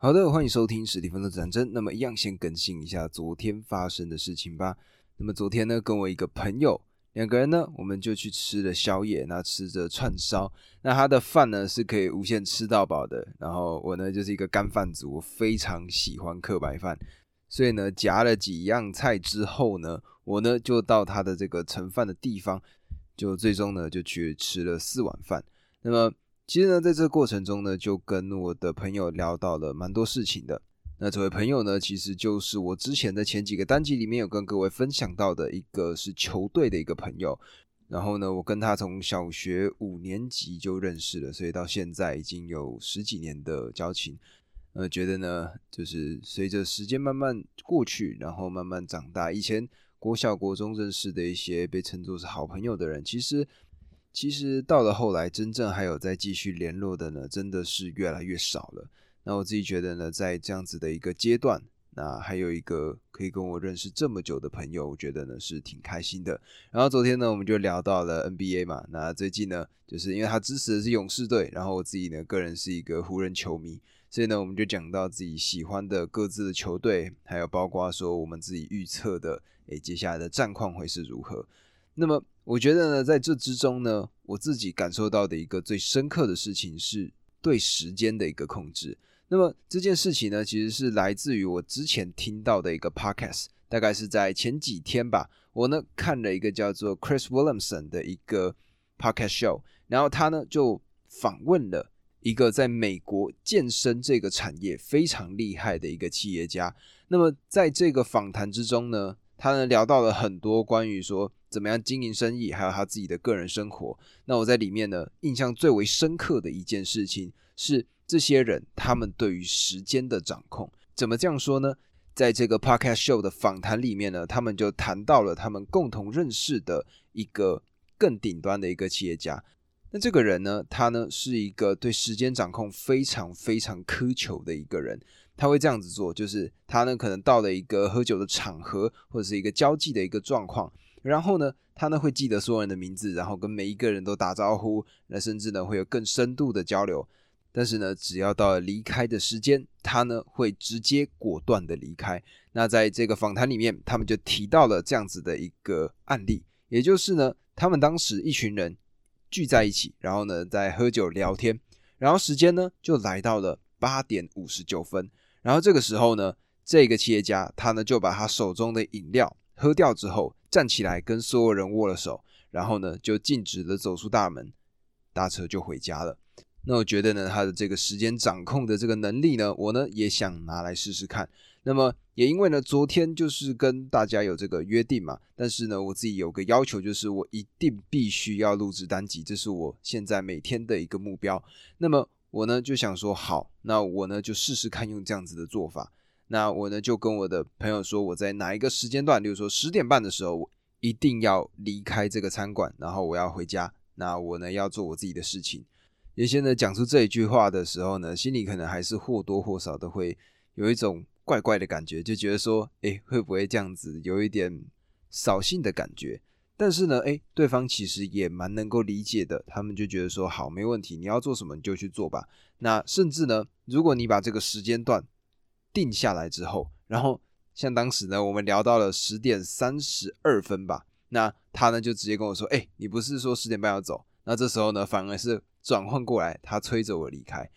好的，欢迎收听史蒂芬的战争。那么，一样先更新一下昨天发生的事情吧。那么，昨天呢，跟我一个朋友两个人呢，我们就去吃了宵夜，那吃着串烧。那他的饭呢是可以无限吃到饱的。然后我呢就是一个干饭族，我非常喜欢刻白饭，所以呢夹了几样菜之后呢，我呢就到他的这个盛饭的地方，就最终呢就去吃了四碗饭。那么。其实呢，在这个过程中呢，就跟我的朋友聊到了蛮多事情的。那这位朋友呢，其实就是我之前的前几个单集里面有跟各位分享到的一个是球队的一个朋友。然后呢，我跟他从小学五年级就认识了，所以到现在已经有十几年的交情。呃，觉得呢，就是随着时间慢慢过去，然后慢慢长大，以前国小国中认识的一些被称作是好朋友的人，其实。其实到了后来，真正还有在继续联络的呢，真的是越来越少了。那我自己觉得呢，在这样子的一个阶段，那还有一个可以跟我认识这么久的朋友，我觉得呢是挺开心的。然后昨天呢，我们就聊到了 NBA 嘛。那最近呢，就是因为他支持的是勇士队，然后我自己呢个人是一个湖人球迷，所以呢，我们就讲到自己喜欢的各自的球队，还有包括说我们自己预测的，诶，接下来的战况会是如何。那么我觉得呢，在这之中呢，我自己感受到的一个最深刻的事情是对时间的一个控制。那么这件事情呢，其实是来自于我之前听到的一个 podcast，大概是在前几天吧。我呢看了一个叫做 Chris Williamson 的一个 podcast show，然后他呢就访问了一个在美国健身这个产业非常厉害的一个企业家。那么在这个访谈之中呢，他呢聊到了很多关于说。怎么样经营生意，还有他自己的个人生活。那我在里面呢，印象最为深刻的一件事情是，这些人他们对于时间的掌控。怎么这样说呢？在这个 podcast show 的访谈里面呢，他们就谈到了他们共同认识的一个更顶端的一个企业家。那这个人呢，他呢是一个对时间掌控非常非常苛求的一个人。他会这样子做，就是他呢可能到了一个喝酒的场合，或者是一个交际的一个状况。然后呢，他呢会记得所有人的名字，然后跟每一个人都打招呼，那甚至呢会有更深度的交流。但是呢，只要到了离开的时间，他呢会直接果断的离开。那在这个访谈里面，他们就提到了这样子的一个案例，也就是呢，他们当时一群人聚在一起，然后呢在喝酒聊天，然后时间呢就来到了八点五十九分，然后这个时候呢，这个企业家他呢就把他手中的饮料喝掉之后。站起来跟所有人握了手，然后呢就径直的走出大门，搭车就回家了。那我觉得呢，他的这个时间掌控的这个能力呢，我呢也想拿来试试看。那么也因为呢，昨天就是跟大家有这个约定嘛，但是呢，我自己有个要求，就是我一定必须要录制单集，这是我现在每天的一个目标。那么我呢就想说，好，那我呢就试试看用这样子的做法。那我呢就跟我的朋友说，我在哪一个时间段，比如说十点半的时候，我一定要离开这个餐馆，然后我要回家。那我呢要做我自己的事情。原先呢讲出这一句话的时候呢，心里可能还是或多或少的会有一种怪怪的感觉，就觉得说，哎，会不会这样子有一点扫兴的感觉？但是呢，哎，对方其实也蛮能够理解的，他们就觉得说，好，没问题，你要做什么你就去做吧。那甚至呢，如果你把这个时间段定下来之后，然后像当时呢，我们聊到了十点三十二分吧，那他呢就直接跟我说：“哎，你不是说十点半要走？”那这时候呢，反而是转换过来，他催着我离开。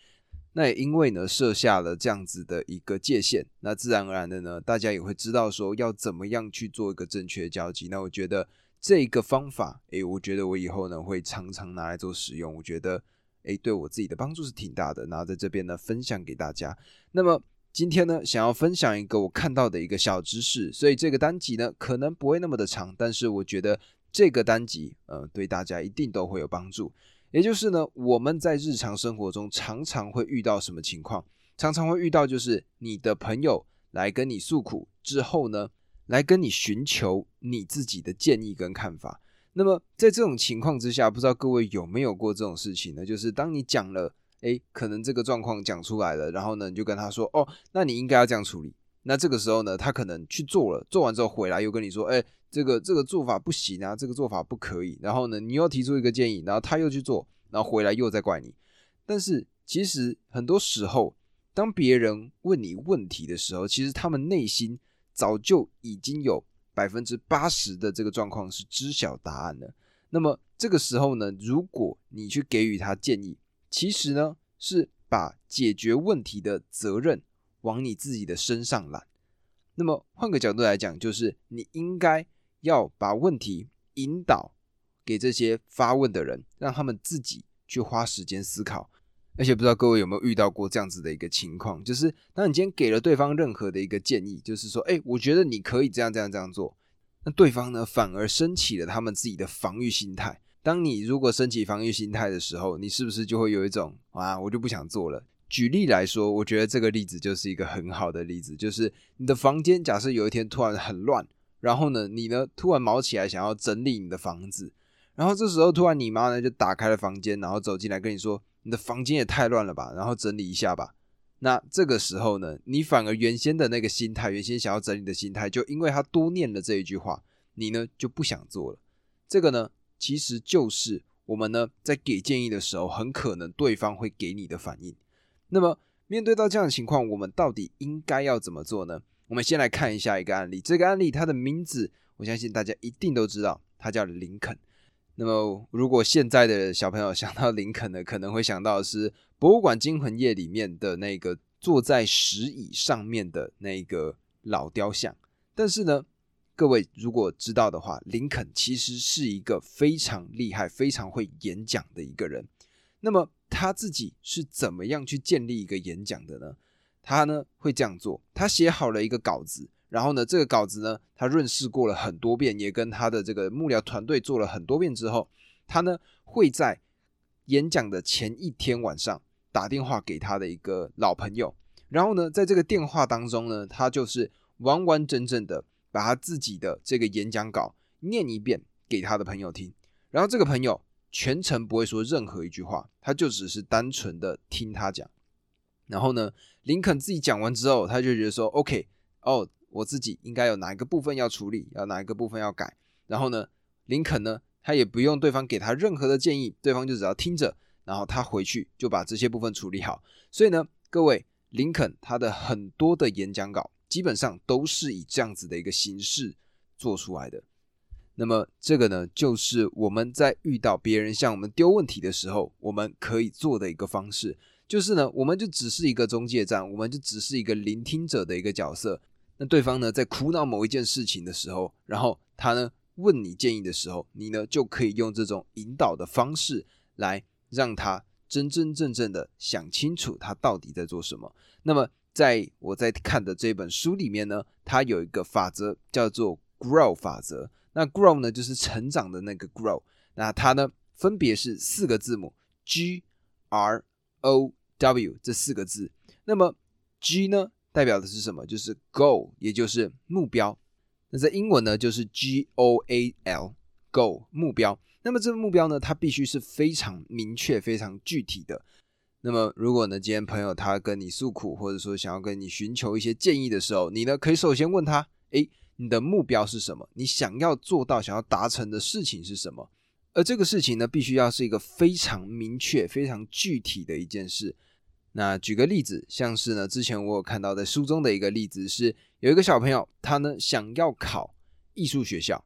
那也因为呢设下了这样子的一个界限，那自然而然的呢，大家也会知道说要怎么样去做一个正确的交集。那我觉得这个方法，哎，我觉得我以后呢会常常拿来做使用。我觉得，哎，对我自己的帮助是挺大的。然后在这边呢分享给大家。那么。今天呢，想要分享一个我看到的一个小知识，所以这个单集呢可能不会那么的长，但是我觉得这个单集呃对大家一定都会有帮助。也就是呢，我们在日常生活中常常会遇到什么情况？常常会遇到就是你的朋友来跟你诉苦之后呢，来跟你寻求你自己的建议跟看法。那么在这种情况之下，不知道各位有没有过这种事情呢？就是当你讲了。哎，可能这个状况讲出来了，然后呢，你就跟他说，哦，那你应该要这样处理。那这个时候呢，他可能去做了，做完之后回来又跟你说，哎，这个这个做法不行啊，这个做法不可以。然后呢，你又提出一个建议，然后他又去做，然后回来又在怪你。但是其实很多时候，当别人问你问题的时候，其实他们内心早就已经有百分之八十的这个状况是知晓答案了。那么这个时候呢，如果你去给予他建议，其实呢是把解决问题的责任往你自己的身上揽。那么换个角度来讲，就是你应该要把问题引导给这些发问的人，让他们自己去花时间思考。而且不知道各位有没有遇到过这样子的一个情况，就是当你今天给了对方任何的一个建议，就是说，哎，我觉得你可以这样这样这样做，那对方呢反而升起了他们自己的防御心态。当你如果升起防御心态的时候，你是不是就会有一种啊，我就不想做了？举例来说，我觉得这个例子就是一个很好的例子，就是你的房间假设有一天突然很乱，然后呢，你呢突然毛起来想要整理你的房子，然后这时候突然你妈呢就打开了房间，然后走进来跟你说。你的房间也太乱了吧，然后整理一下吧。那这个时候呢，你反而原先的那个心态，原先想要整理的心态，就因为他多念了这一句话，你呢就不想做了。这个呢，其实就是我们呢在给建议的时候，很可能对方会给你的反应。那么面对到这样的情况，我们到底应该要怎么做呢？我们先来看一下一个案例。这个案例它的名字，我相信大家一定都知道，它叫林肯。那么，如果现在的小朋友想到林肯呢，可能会想到是《博物馆惊魂夜》里面的那个坐在石椅上面的那个老雕像。但是呢，各位如果知道的话，林肯其实是一个非常厉害、非常会演讲的一个人。那么他自己是怎么样去建立一个演讲的呢？他呢会这样做：他写好了一个稿子。然后呢，这个稿子呢，他润饰过了很多遍，也跟他的这个幕僚团队做了很多遍之后，他呢会在演讲的前一天晚上打电话给他的一个老朋友，然后呢，在这个电话当中呢，他就是完完整整的把他自己的这个演讲稿念一遍给他的朋友听，然后这个朋友全程不会说任何一句话，他就只是单纯的听他讲。然后呢，林肯自己讲完之后，他就觉得说，OK，哦。我自己应该有哪一个部分要处理，要哪一个部分要改。然后呢，林肯呢，他也不用对方给他任何的建议，对方就只要听着，然后他回去就把这些部分处理好。所以呢，各位，林肯他的很多的演讲稿基本上都是以这样子的一个形式做出来的。那么这个呢，就是我们在遇到别人向我们丢问题的时候，我们可以做的一个方式，就是呢，我们就只是一个中介站，我们就只是一个聆听者的一个角色。那对方呢，在苦恼某一件事情的时候，然后他呢问你建议的时候，你呢就可以用这种引导的方式来让他真真正正的想清楚他到底在做什么。那么在我在看的这本书里面呢，它有一个法则叫做 Grow 法则。那 Grow 呢就是成长的那个 Grow。那它呢分别是四个字母 G R O W 这四个字。那么 G 呢？代表的是什么？就是 goal，也就是目标。那在英文呢，就是 G O A L，goal 目标。那么这个目标呢，它必须是非常明确、非常具体的。那么如果呢，今天朋友他跟你诉苦，或者说想要跟你寻求一些建议的时候，你呢可以首先问他：诶，你的目标是什么？你想要做到、想要达成的事情是什么？而这个事情呢，必须要是一个非常明确、非常具体的一件事。那举个例子，像是呢，之前我有看到在书中的一个例子是，有一个小朋友，他呢想要考艺术学校。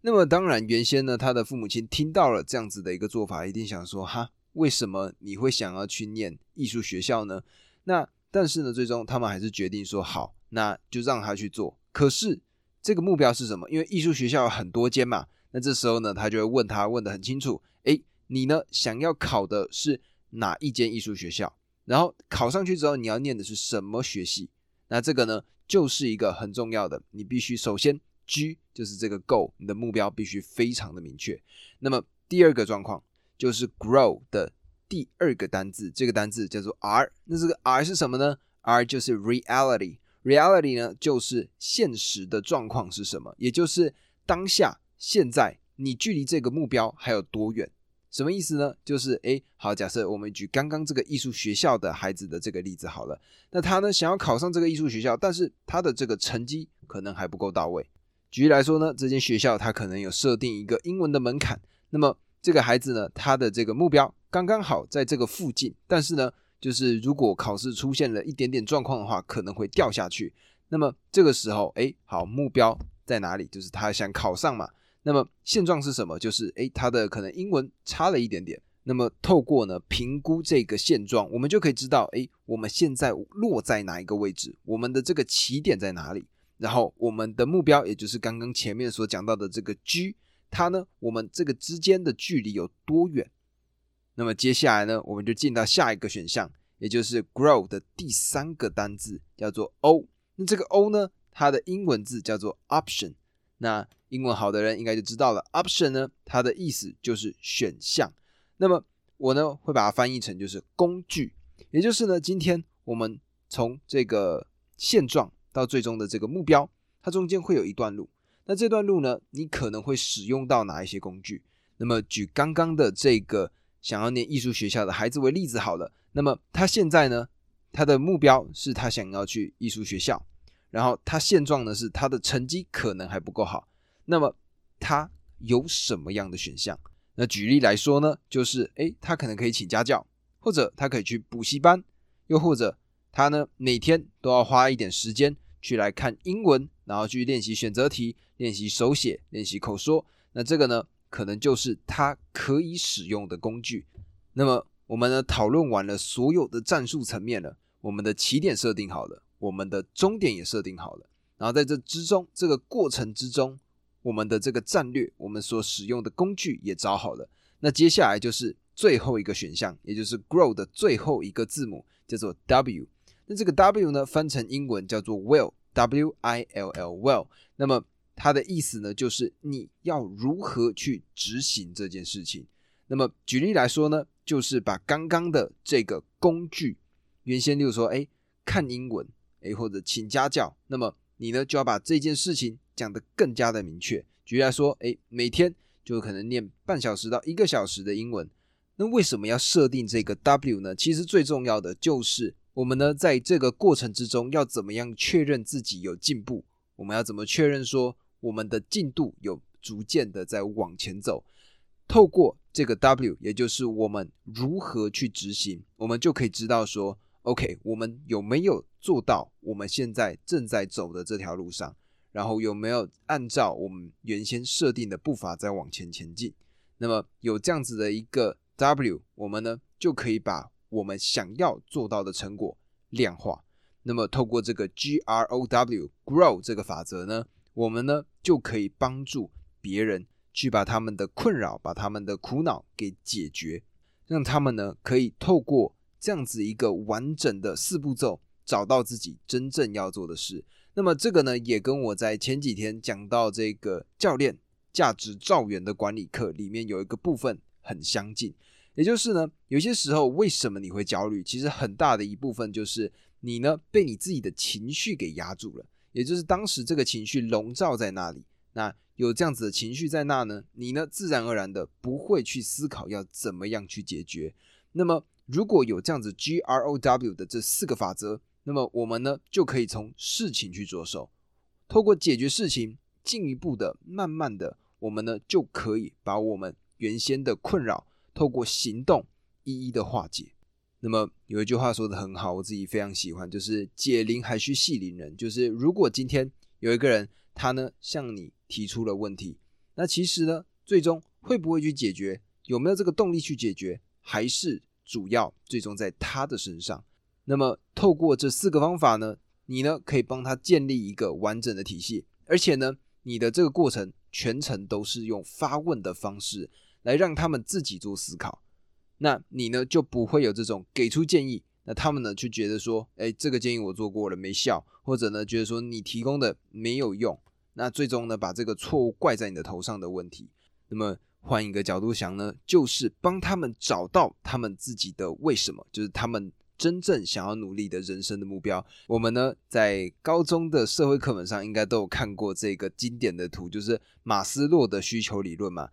那么当然，原先呢，他的父母亲听到了这样子的一个做法，一定想说，哈，为什么你会想要去念艺术学校呢？那但是呢，最终他们还是决定说，好，那就让他去做。可是这个目标是什么？因为艺术学校有很多间嘛。那这时候呢，他就会问他，问得很清楚，诶，你呢想要考的是哪一间艺术学校？然后考上去之后，你要念的是什么学系？那这个呢，就是一个很重要的，你必须首先 G 就是这个 Go，你的目标必须非常的明确。那么第二个状况就是 Grow 的第二个单字，这个单字叫做 R。那这个 R 是什么呢？R 就是 Reality，Reality 呢就是现实的状况是什么？也就是当下现在你距离这个目标还有多远？什么意思呢？就是诶，好，假设我们举刚刚这个艺术学校的孩子的这个例子好了，那他呢想要考上这个艺术学校，但是他的这个成绩可能还不够到位。举例来说呢，这间学校他可能有设定一个英文的门槛，那么这个孩子呢，他的这个目标刚刚好在这个附近，但是呢就是如果考试出现了一点点状况的话，可能会掉下去。那么这个时候，哎，好，目标在哪里？就是他想考上嘛。那么现状是什么？就是哎，他的可能英文差了一点点。那么透过呢评估这个现状，我们就可以知道，哎，我们现在落在哪一个位置？我们的这个起点在哪里？然后我们的目标，也就是刚刚前面所讲到的这个 G，它呢，我们这个之间的距离有多远？那么接下来呢，我们就进到下一个选项，也就是 grow 的第三个单字，叫做 O。那这个 O 呢，它的英文字叫做 option。那英文好的人应该就知道了，option 呢，它的意思就是选项。那么我呢，会把它翻译成就是工具，也就是呢，今天我们从这个现状。到最终的这个目标，它中间会有一段路。那这段路呢，你可能会使用到哪一些工具？那么举刚刚的这个想要念艺术学校的孩子为例子好了。那么他现在呢，他的目标是他想要去艺术学校，然后他现状呢是他的成绩可能还不够好。那么他有什么样的选项？那举例来说呢，就是诶，他可能可以请家教，或者他可以去补习班，又或者。他呢，每天都要花一点时间去来看英文，然后去练习选择题、练习手写、练习口说。那这个呢，可能就是他可以使用的工具。那么我们呢，讨论完了所有的战术层面了，我们的起点设定好了，我们的终点也设定好了。然后在这之中，这个过程之中，我们的这个战略，我们所使用的工具也找好了。那接下来就是最后一个选项，也就是 grow 的最后一个字母，叫做 W。那这个 W 呢，翻成英文叫做 Will，W I L L Will。那么它的意思呢，就是你要如何去执行这件事情。那么举例来说呢，就是把刚刚的这个工具，原先例如说，哎，看英文，哎，或者请家教，那么你呢就要把这件事情讲得更加的明确。举例来说，哎，每天就可能念半小时到一个小时的英文。那为什么要设定这个 W 呢？其实最重要的就是。我们呢，在这个过程之中，要怎么样确认自己有进步？我们要怎么确认说我们的进度有逐渐的在往前走？透过这个 W，也就是我们如何去执行，我们就可以知道说，OK，我们有没有做到我们现在正在走的这条路上？然后有没有按照我们原先设定的步伐在往前前进？那么有这样子的一个 W，我们呢就可以把。我们想要做到的成果量化，那么透过这个 G R O W Grow 这个法则呢，我们呢就可以帮助别人去把他们的困扰、把他们的苦恼给解决，让他们呢可以透过这样子一个完整的四步骤，找到自己真正要做的事。那么这个呢，也跟我在前几天讲到这个教练价值造元的管理课里面有一个部分很相近。也就是呢，有些时候为什么你会焦虑？其实很大的一部分就是你呢被你自己的情绪给压住了。也就是当时这个情绪笼罩在那里，那有这样子的情绪在那呢，你呢自然而然的不会去思考要怎么样去解决。那么如果有这样子 G R O W 的这四个法则，那么我们呢就可以从事情去着手，透过解决事情，进一步的、慢慢的，我们呢就可以把我们原先的困扰。透过行动一一的化解。那么有一句话说的很好，我自己非常喜欢，就是解铃还需系铃人。就是如果今天有一个人，他呢向你提出了问题，那其实呢，最终会不会去解决，有没有这个动力去解决，还是主要最终在他的身上。那么透过这四个方法呢，你呢可以帮他建立一个完整的体系，而且呢，你的这个过程全程都是用发问的方式。来让他们自己做思考，那你呢就不会有这种给出建议，那他们呢就觉得说，哎，这个建议我做过了没效，或者呢觉得说你提供的没有用，那最终呢把这个错误怪在你的头上的问题。那么换一个角度想呢，就是帮他们找到他们自己的为什么，就是他们真正想要努力的人生的目标。我们呢在高中的社会课本上应该都有看过这个经典的图，就是马斯洛的需求理论嘛。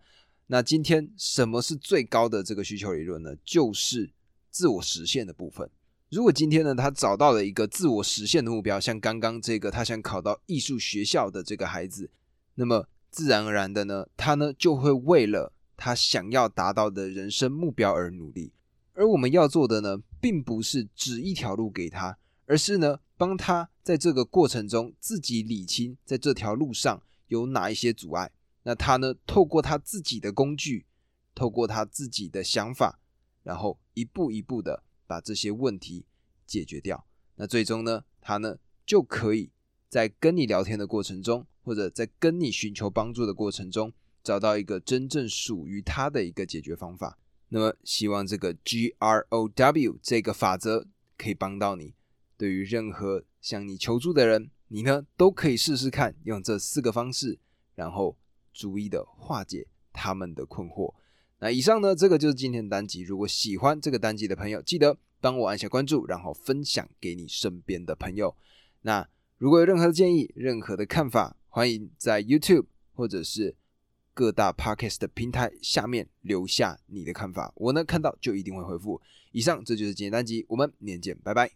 那今天什么是最高的这个需求理论呢？就是自我实现的部分。如果今天呢，他找到了一个自我实现的目标，像刚刚这个他想考到艺术学校的这个孩子，那么自然而然的呢，他呢就会为了他想要达到的人生目标而努力。而我们要做的呢，并不是指一条路给他，而是呢帮他在这个过程中自己理清，在这条路上有哪一些阻碍。那他呢透过他自己的工具，透过他自己的想法，然后一步一步的把这些问题解决掉。那最终呢，他呢就可以在跟你聊天的过程中，或者在跟你寻求帮助的过程中，找到一个真正属于他的一个解决方法。那么，希望这个 G R O W 这个法则可以帮到你。对于任何向你求助的人，你呢都可以试试看，用这四个方式，然后逐一的化解他们的困惑。那以上呢，这个就是今天的单集。如果喜欢这个单集的朋友，记得帮我按下关注，然后分享给你身边的朋友。那如果有任何的建议、任何的看法，欢迎在 YouTube 或者是。各大 podcast 的平台下面留下你的看法，我呢看到就一定会回复。以上，这就是今天单集，我们明天见，拜拜。